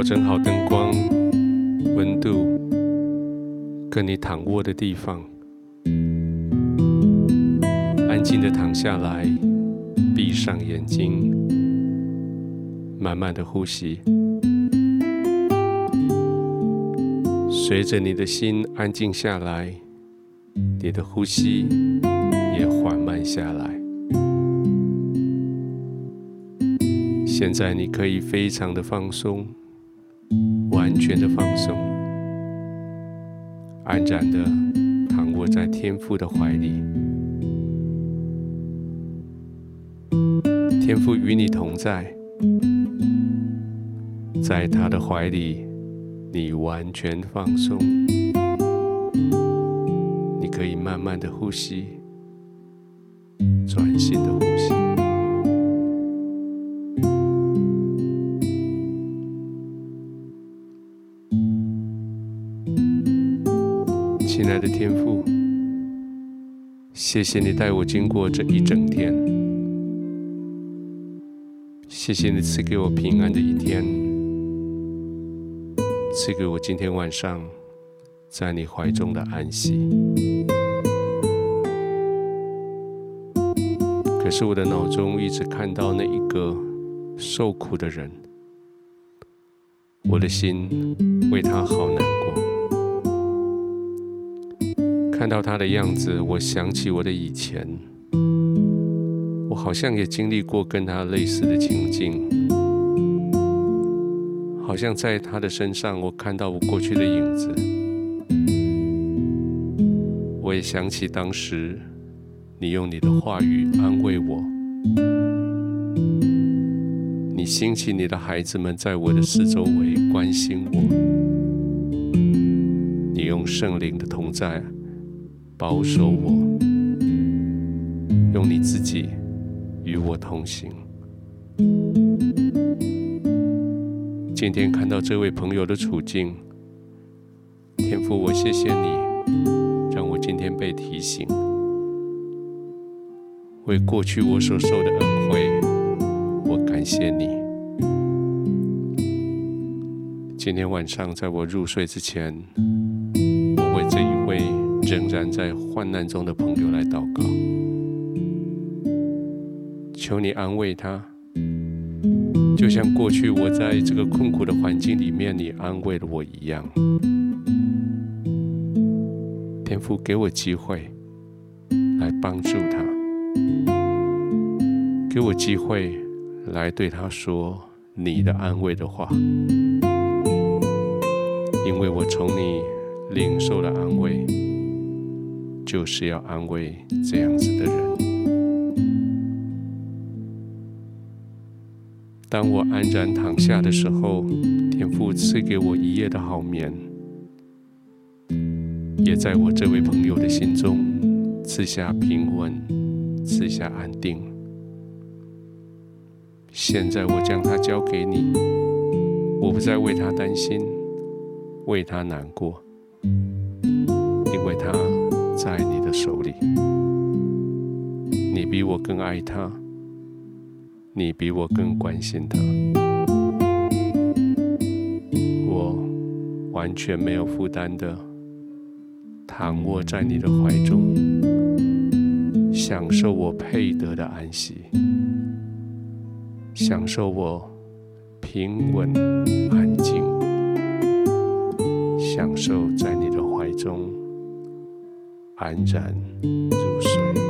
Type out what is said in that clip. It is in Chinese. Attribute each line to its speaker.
Speaker 1: 调整好灯光、温度，跟你躺卧的地方，安静的躺下来，闭上眼睛，慢慢的呼吸，随着你的心安静下来，你的呼吸也缓慢下来。现在你可以非常的放松。全的放松，安然的躺卧在天父的怀里。天父与你同在，在他的怀里，你完全放松。你可以慢慢的呼吸，专心的的天父，谢谢你带我经过这一整天，谢谢你赐给我平安的一天，赐给我今天晚上在你怀中的安息。可是我的脑中一直看到那一个受苦的人，我的心为他好难过。看到他的样子，我想起我的以前，我好像也经历过跟他类似的情境，好像在他的身上，我看到我过去的影子。我也想起当时你用你的话语安慰我，你兴起你的孩子们在我的四周围关心我，你用圣灵的同在。保守我，用你自己与我同行。今天看到这位朋友的处境，天父，我谢谢你，让我今天被提醒，为过去我所受的恩惠，我感谢你。今天晚上在我入睡之前，我为这一位。仍然在患难中的朋友来祷告，求你安慰他，就像过去我在这个困苦的环境里面，你安慰了我一样。天父给我机会来帮助他，给我机会来对他说你的安慰的话，因为我从你领受了安慰。就是要安慰这样子的人。当我安然躺下的时候，天父赐给我一夜的好眠，也在我这位朋友的心中赐下平稳，赐下安定。现在我将他交给你，我不再为他担心，为他难过，因为他。的手里，你比我更爱他，你比我更关心他，我完全没有负担的躺卧在你的怀中，享受我配得的安息，享受我平稳安静，享受在你的怀中。安然入睡。